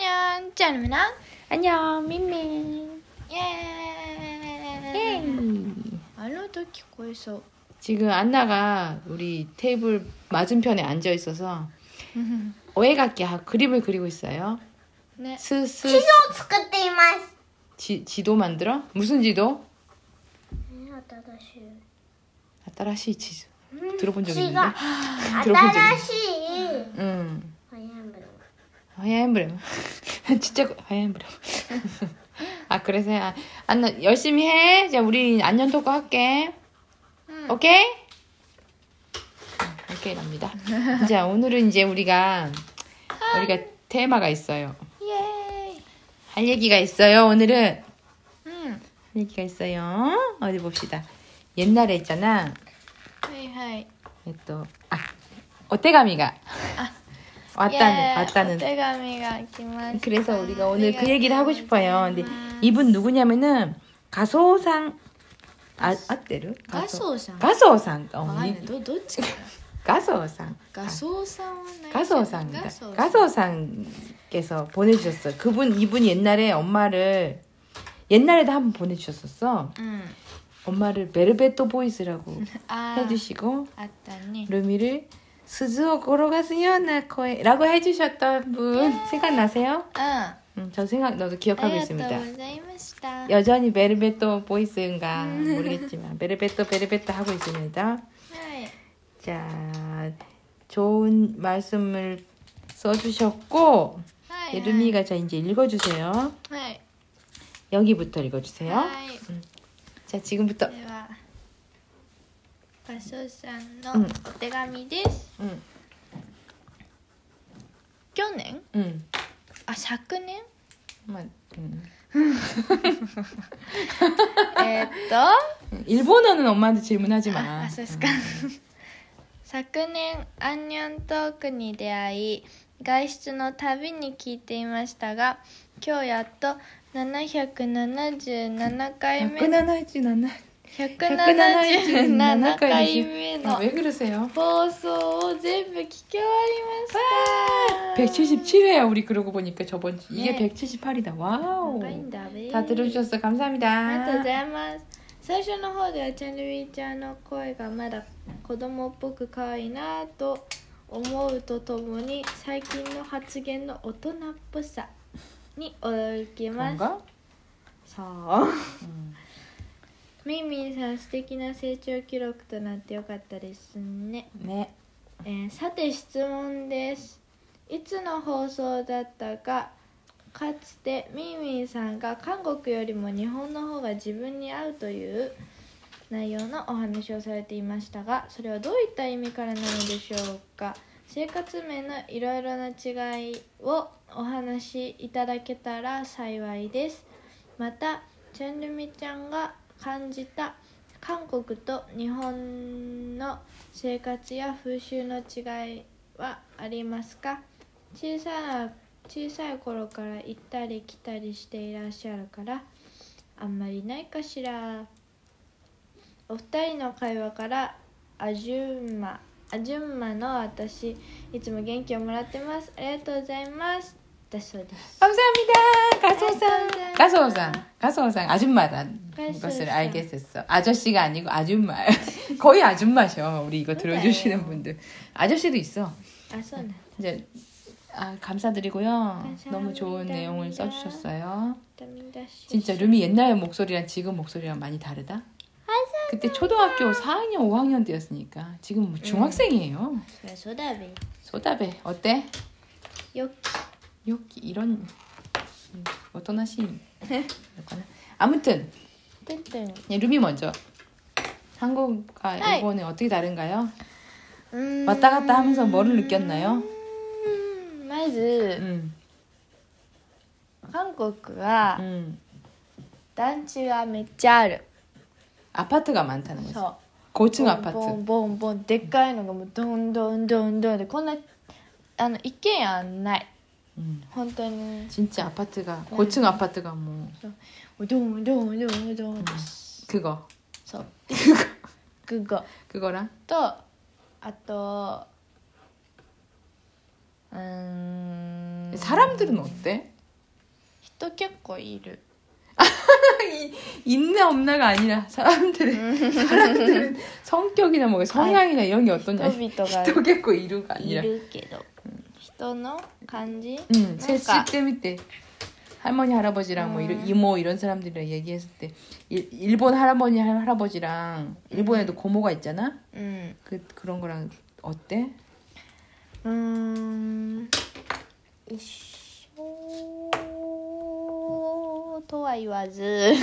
안녕, 짜르미나. 안녕, 민민. 예. 예. 알로도 기고에서 지금 안나가 우리 테이블 맞은편에 앉아 있어서 오해가게 그림을 그리고 있어요. 네. 스스. 지도 스크띠마스. 지 지도 만들어? 무슨 지도? 네, 아따라시. 아따라시 지도. 음, 들어본 적 있는데. 아따라시. 응. 화야 엠블렘. 진짜 화야 엠블렘. 아 그래서 아, 안나 열심히 해. 자 우리 안녕 토크 할게. 응. 오케이? 오케이 납니다. 자 오늘은 이제 우리가 우리가 테마가 있어요. 예. 할 얘기가 있어요. 오늘은 응. 할 얘기가 있어요. 어디 봅시다. 옛날에 있잖아. 하이 하이. 또 아, 어때가미가. 아. 왔다는 예, 왔다는. 감이가 그래서 우리가 오늘 그 얘기를 하고 싶어요. 근데 이분 누구냐면은 가소상 아 아때르 가소상. 가소상. 어, 언니 도대체 가소상. 가소상 가소상. 가소상께서 보내주셨어. 그분 이분 옛날에 엄마를 옛날에도 한번 보내주셨었어. 음. 엄마를 베르베토 보이스라고 아, 해주시고 루미를 스즈오 고로가스요나 코에라고 해주셨던 분 생각나세요? うん。あ 음, 저 생각 너도 り 기억하고 がとう 있습니다. ございました。 여전히 베르베토 보이스인가 모르겠지만 베르베토 베르베토 하고 있습니다. はい。 자, 좋은 말씀을 써주셨고 はい。 예름이가 자 이제 읽어주세요. はい。 여기부터 읽어주세요. はい。 자, 지금부터 場所さんのお手紙です、うん。去年？うん。あ昨年？まあうん。えっと？일본어는엄마한테질문하지마昨年アンニョントークに出会い外出のたびに聞いていましたが今日やっと777回目。177 177回目の 아, 왜 그러세요? 放送を全部聞き終わりました。 177회야 우리 그러고 보니까 저번 주 이게 네. 178이다. 와우. 長いんだべ 다 들어주셔서 ありがとうご 감사합니다. ざいます最初の方ではチャンルウィーちゃんの声がまだ子供っぽく可愛いなと思うとともに最近の発言の大人っぽさに驚きます 그런 みんみんさん素敵な成長記録となってよかったですね。ね。えーさて質問です。いつの放送だったかかつてみんみんさんが韓国よりも日本の方が自分に合うという内容のお話をされていましたがそれはどういった意味からなのでしょうか。生活面のいろいろな違いをお話しいただけたら幸いです。またチェンルミちゃんが感じた韓国と日本の生活や風習の違いはありますか？小さな小さい頃から行ったり来たりしていらっしゃるからあんまりないかしら。お二人の会話からアジュンマアジュンマの私いつも元気をもらってます。ありがとうございます。 감사합니다. 가수상. 가수상. 가수상. 아줌마란 것을 알게 됐어. 아저씨가 아니고 아줌마. 거의 아줌마셔. 우리 이거 들어주시는 분들. 아저씨도 있어. 아저씨. 이제 아, 감사드리고요. 감사합니다. 너무 좋은 내용을 써주셨어요. 진짜 룸이 옛날 목소리랑 지금 목소리랑 많이 다르다? 그때 초등학교 4학년, 5학년 때였으니까 지금 뭐 중학생이에요. 소다배. 소다배 어때? 여기. よき 여기 이런 음, 어떠나시 나 아무튼 てんてん 예, 루미 먼저 한국과 네. 일본은 어떻게 다른가요? うーん 왔다 갔다 하면서 뭐를 느꼈나요? うーんまず 음, 韓国は 음. 団地がめっちゃある 아파트가 많다는 거죠. そう 고층 ボン 아파트. ボンボンボンでっかいのがもうどんどんどんどんでこんなあの一軒家ない 음. 本当に 진짜 아파트가 고층 아파트가 뭐 どんどんどんどん 그거 そうグゴ 그거랑 とあと うーん 사람들은 어때? 人結構いる 있나 없나가 아니라 사람들의 사람들은 성격이나 뭐 성향이나 이런 게 어떠냐 人々が 또結構 이루가 い 아니라 るけど 人の感じ 응, 뭔가- 셋이 때 밑에 할머니 할아버지랑 뭐 이런 음. 이모 이런 사람들이랑 얘기했을 때 일, 일본 할아버니 할- 할아버지랑 일본에도 고모가 있잖아. うん 그 그런 거랑 어때? うーん一緒とは言わず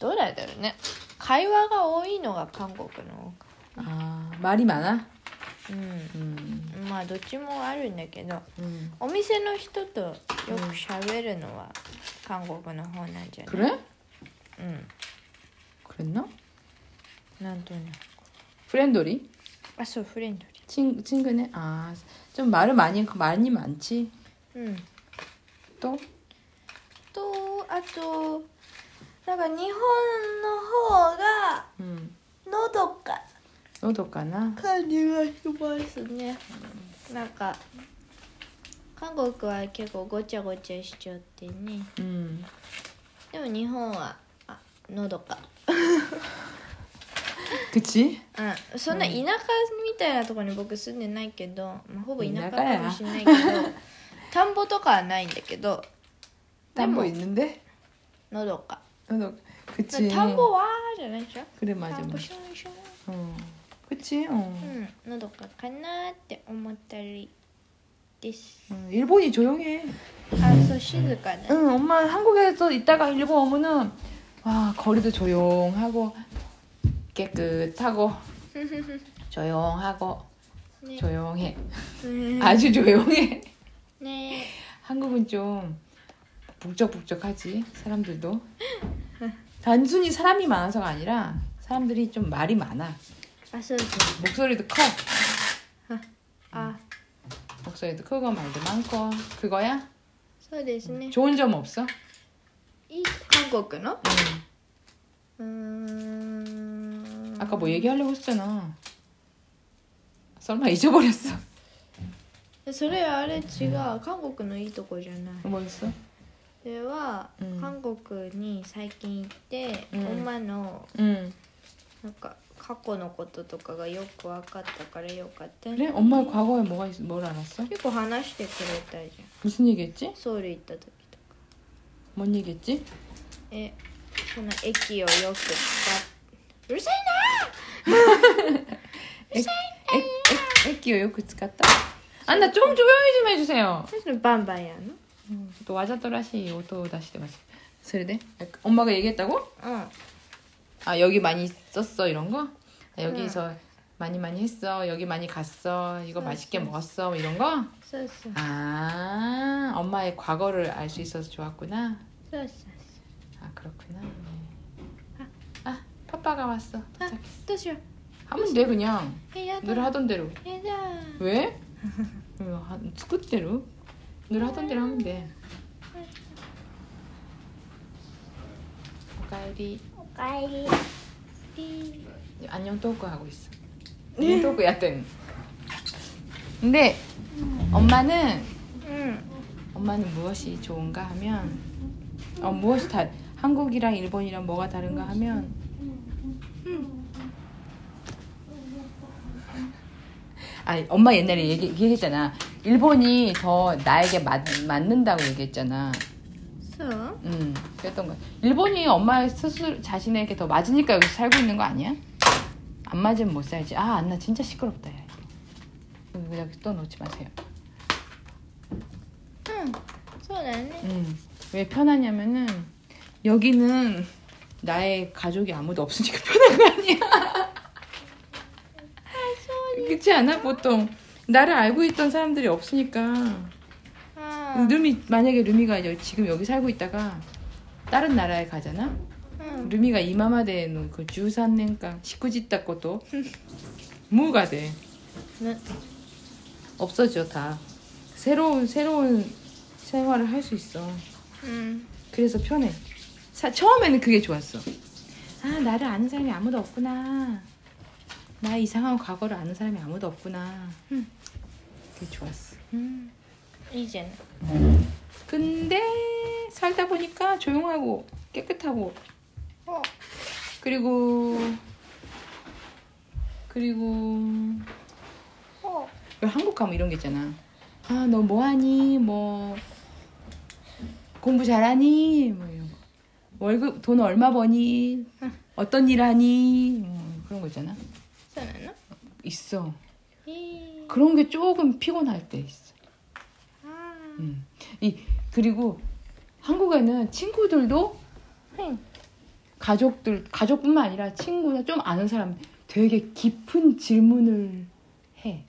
どうなんだろうね会話が多いのが韓国の 아 말이 많아. う 음, んまあどっちもあるんだけど 음. お店の人とよく喋るのは韓国の方なんじゃない 그래? うん 그랬나? なんとなく 프렌돌이 あそうフレンド 친 친구네. 아좀 말을 많이 많이 많지. リーうん 또 とあとなんか日本の方が 음. のどか 너도 가나? 感じがしますねなんか韓国は結構ごちゃごちゃしちゃってね 음. でも日本はあのどか 그치? うんそんな田舎みたいなところに僕住んでないけど、まあ、ほぼ田舎田舎やかもしれないけど田んぼとかはないんだけど 딴 거 뭐- 있는데? のどか 너도 그치. 田んぼはじゃないでしょ 그래 田 맞아. んぼ 맞아. しょんしょん 어. 그치? 어. うんのどかかなって思ったりです。 어, 일본이 조용해. あ、そう静かね。 응, 엄마 한국에서 있다가 일본 오면은 와 거리도 조용하고 깨끗하고 조용하고 ね 조용해. うん 아주 조용해. ね 한국은 좀 북적북적하지 사람들도. 단순히 사람이 많아서가 아니라 사람들이 좀 말이 많아. あ、そうそう。 목소리도 커. あ、 목소리도 크고 말도 많고 그거야? そうですね。 좋은 점 없어? いい韓国の 응. うーん。 아까 뭐 얘기하려고 했잖아. 설마 잊어버렸어? それあれ違う。韓国のいいとこじゃない。 뭐였어? それは、うん韓国に最近行って、うん엄마の 응. なんか 過去のこととかがよく分かったからよかったね 그래? 엄마의 과거에 뭐가 있, 뭘 알았어? 結構話してくれたじゃん 무슨 얘기했지? ソウル行った時とか 뭔 얘기했지? えその駅をよく使っうるさい 애, 애, 애끼요 요크使った? 아, 나 좀 조용히 좀 해주세요. なそれバンバンやんの 음, 또 와자또라시 오토 다시 돼가지고. 그래? 엄마가 얘기했다고? うん 아 여기 많이 썼어 이런 거? 아, 여기서 많이 많이 했어. 여기 많이 갔어. 이거 응, 맛있게 응. 먹었어. 뭐 이런 거? そうそう 아 엄마의 과거를 알 수 있어서 좋았구나. そうそう 아 그렇구나. 네. 아 파빠가 왔어. あ 도착했어. どうしよう 하면 돼 그냥. えやだ 늘 하던 대로. えだ 왜? 왜 하- 스쿠트대로? 늘 하던 대로 하면 돼. 오카에리. おかえり 까이. 안녕 토크 하고 있어. 안녕 토크 야든. 근데 엄마는 엄마는 무엇이 좋은가 하면 어, 무엇이 다 한국이랑 일본이랑 뭐가 다른가 하면 아 엄마 옛날에 얘기, 얘기했잖아 일본이 더 나에게 맞, 맞는다고 얘기했잖아. So? 그랬던 거야. 일본이 엄마의 스스로 자신에게 더 맞으니까 여기서 살고 있는 거 아니야? 안 맞으면 못 살지. 아, 안나 진짜 시끄럽다. 야, 이거. 여기 또 놓지 마세요. 응, 음, 음, 왜 편하냐면은 여기는 나의 가족이 아무도 없으니까 편한 거 아니야? 그렇지 않아? 보통 나를 알고 있던 사람들이 없으니까. 아. 루미 만약에 루미가 지금 여기 살고 있다가 다른 나라에 가잖아. 응. 루미가 이마마대에는 그주 3년간 식구짓다 것도 무가 돼. 네. 없어져 다. 새로운 새로운 생활을 할 수 있어. 응. 그래서 편해. 사, 처음에는 그게 좋았어. 아 나를 아는 사람이 아무도 없구나. 나 이상한 과거를 아는 사람이 아무도 없구나. 응. 그게 좋았어. 응. 이젠. 근데 살다 보니까 조용하고 깨끗하고 어. 그리고 그리고 어. 한국 가면 이런 게 있잖아. 아 너 뭐하니 뭐 공부 잘하니 뭐 이런 거. 월급 돈 얼마 버니 어떤 일 하니 뭐 그런 거 있잖아. 있어. 그런 게 조금 피곤할 때 있어. 음. 이 그리고 한국에는 친구들도 가족들 가족뿐만 아니라 친구나 좀 아는 사람 되게 깊은 질문을 해.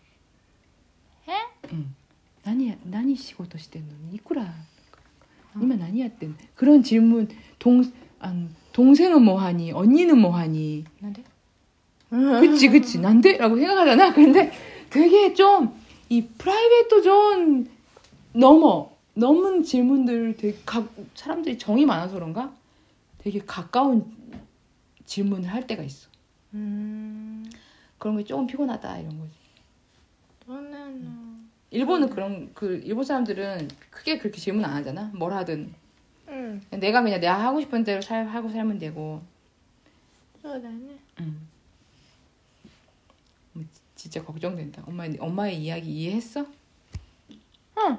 해? 응. 나니 나니 시고도 시대는 이쿠라. 아. 이만 아니야 때 그런 질문 동 아, 동생은 뭐하니 언니는 뭐하니 난데 그치 그치 なんで라고 생각하잖아 근데 되게 좀 이 private도 존 넘어 넘은 질문들 되게 각, 사람들이 정이 많아서 그런가 되게 가까운 질문을 할 때가 있어. 음... 그런 게 조금 피곤하다 이런 거지. 저는 일본은 그런 그 일본 사람들은 크게 그렇게 질문 안 하잖아. 뭘 하든. 응. 내가 그냥 내가 하고 싶은 대로 살 하고 살면 되고. 어, 나는. 응. 진짜 걱정된다. 엄마 엄마의 이야기 이해했어? 응.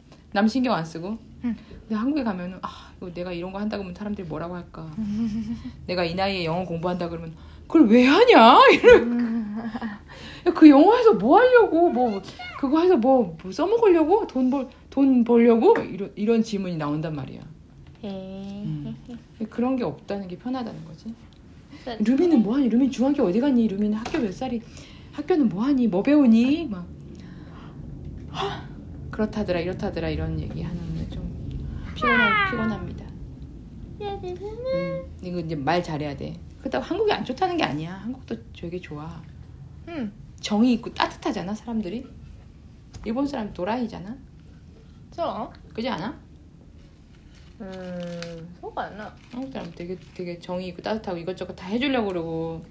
남 신경 안 쓰고. 응. 근데 한국에 가면은 아 내가 이런 거 한다 그러면 사람들이 뭐라고 할까. 내가 이 나이에 영어 공부한다 그러면 그걸 왜 하냐 이그 음. 영어에서 뭐 하려고 뭐 그거 해서 뭐, 뭐 써먹으려고 돈 벌 돈 벌려고 이런 이런 질문이 나온단 말이야. 예. 음. 그런 게 없다는 게 편하다는 거지. 네. 루미는 뭐하니? 루미 중학교 어디 갔니? 루미는 학교 몇 살이? 학교는 뭐하니? 뭐 배우니? 막. 그렇다더라 이렇다더라 이런 얘기 하는데 좀 피곤하, 피곤합니다. 음, 이거 이제 말 잘해야 돼. 그렇다고 한국이 안 좋다는 게 아니야. 한국도 되게 좋아. 음. 정이 있고 따뜻하잖아 사람들이. 일본 사람 도라이잖아. 저. 그지 않아? 음, 소가 안 나. 한국 사람 되게 되게 정이 있고 따뜻하고 이것저것 다 해주려고 그러고.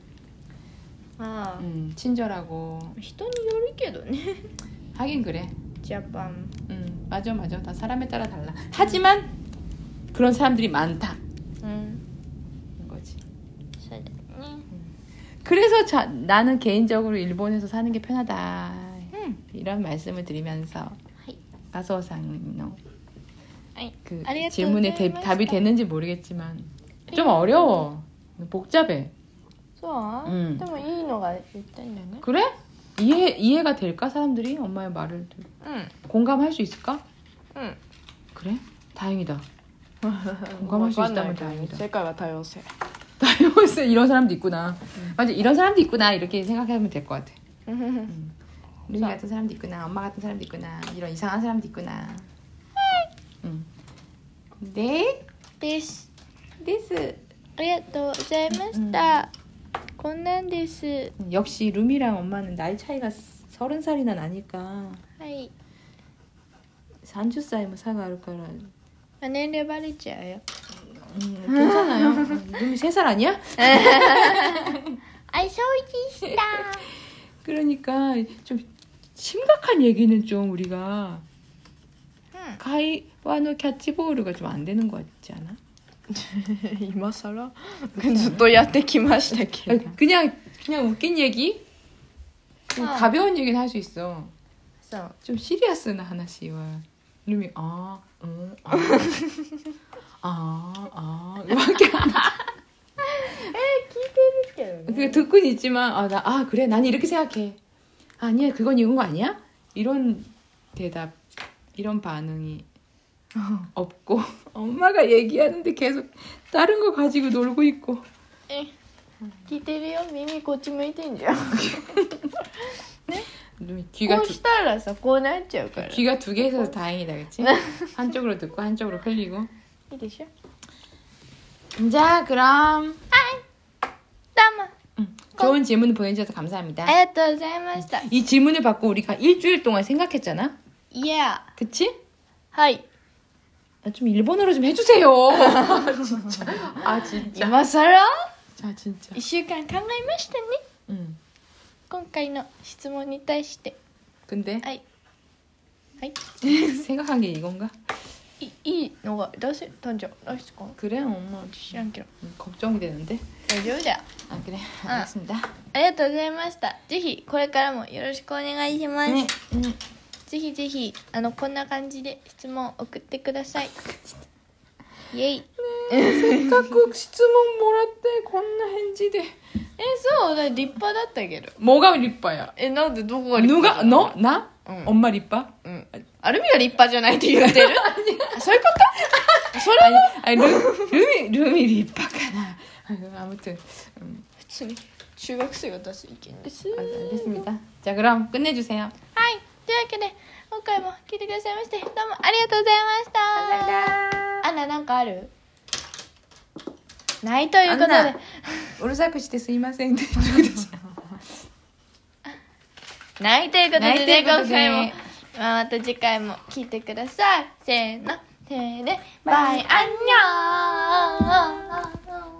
아. 음, 친절하고. 시돈이 요리게도 하긴 그래. ジャパン 음, 맞아, 맞아. 다 사람에 따라 달라. 하지만 그런 사람들이 많다. うん 는 거지. そうだね 그래서 자, 나는 개인적으로 일본에서 사는 게 편하다. うん 이런 말씀을 드리면서 이. 가소상의 はい 그 ありがとう 질문에 ござい 대, ました 답이 되는지 모르겠지만 좀 어려워. 복잡해. そう、うんでもいいのが言ったんだよね 그래? 이해 이해가 될까 사람들이 엄마의 말을 듣- う 공감할 수 있을까? んうん 그래? 다행이다. 공감할 수 있다면 다행이다. 世界は多様性 다이오스 이런 사람도 있구나. 맞아, 이런 사람도 있구나. 이렇게 생각하면 될 것 같아. うん 루미 같은 사람도 있구나. 엄마 같은 사람도 있구나. 이런 이상한 사람도 있구나. 응. 네, ですです. ありがとうございました、 こんなんですは 역시 루미랑 엄마는 나이 차이가 서른 살이나 나니까 い 30살 뭐 차가 알 거라. あ年齢バレちゃうよ 음, 괜찮아요. 루미 3살 아니야? あそうでした 그러니까 좀 심각한 얘기는 좀 우리가 う 가이와노 캐치볼가 좀 안 되는 것 같지 않아? 이마사라? 근데 또 야떼기마시다 그냥 그냥 웃긴 얘기? 좀 아. 가벼운 얘기는 할 수 있어. 좀 시리아스나 하나씩와 루미 아, 응, 어, 아. 아, 아, 아, 이밖에 안. 그 듣고는 있지만 아, 나, 아 그래 난 이렇게 생각해. 아, 아니야 그건 이건 거 아니야? 이런 대답, 이런 반응이 없고 엄마가 얘기하는데 계속 다른 거 가지고 놀고 있고 聞いてるよ耳こっち向いてんじゃん 루미 귀가 こう 두, したらさこうなっちゃうからい 귀가 두 개 있어서 다행이다, 그치? 한쪽으로 듣고 한쪽으로 흘리고. いでしょ 자, 그럼 どうも 음, 좋은 질문 보내주셔서 감사합니다. ありがとうございました 이 질문을 받고 우리가 일주일 동안 생각했잖아? いや 그치? はい 아, 좀 일본어로 좀 해주세요. 진짜. 아, 진짜. 今さら 자, 진짜. 1週間考えましたね 음. 今回の質問に対して 근데 はいはい 생각한 게 이건가? いいいのが出せたんじゃないですか 그래, 엄마. 知らんけど 음, 걱정이 되는데. 大丈夫だよ 아, 그래. 알겠습니다. ありがとうございましたぜひこれからもよろしくお願いします、 네. 음. ぜひぜひあのこんな感じで質問送ってくださいイエイ 각국 시즈몬 뭐라때 건나 hen지대. えそうだ立派だったけど 뭐가 리빠야? えなんでどこが立 누가 派じゃない 너? 나? 응. 엄마 리빠? うんアルミが立派じゃないって言ってるあそういうことそれ 아니, 아니 루, 루미 루미 리빠가나. 아이고, 아무튼 음, 普通に中学生が出す意見です 아, 알겠습니다. 자, 그럼 끝내주세요. というわけで今回も聞いてくださいましてどうもありがとうございました。アナなんかある？ないということで。うるさくしてすいません ないということで、ね、今回も、まあ、また次回も聞いてください。せーの。せーでバイアンニョー。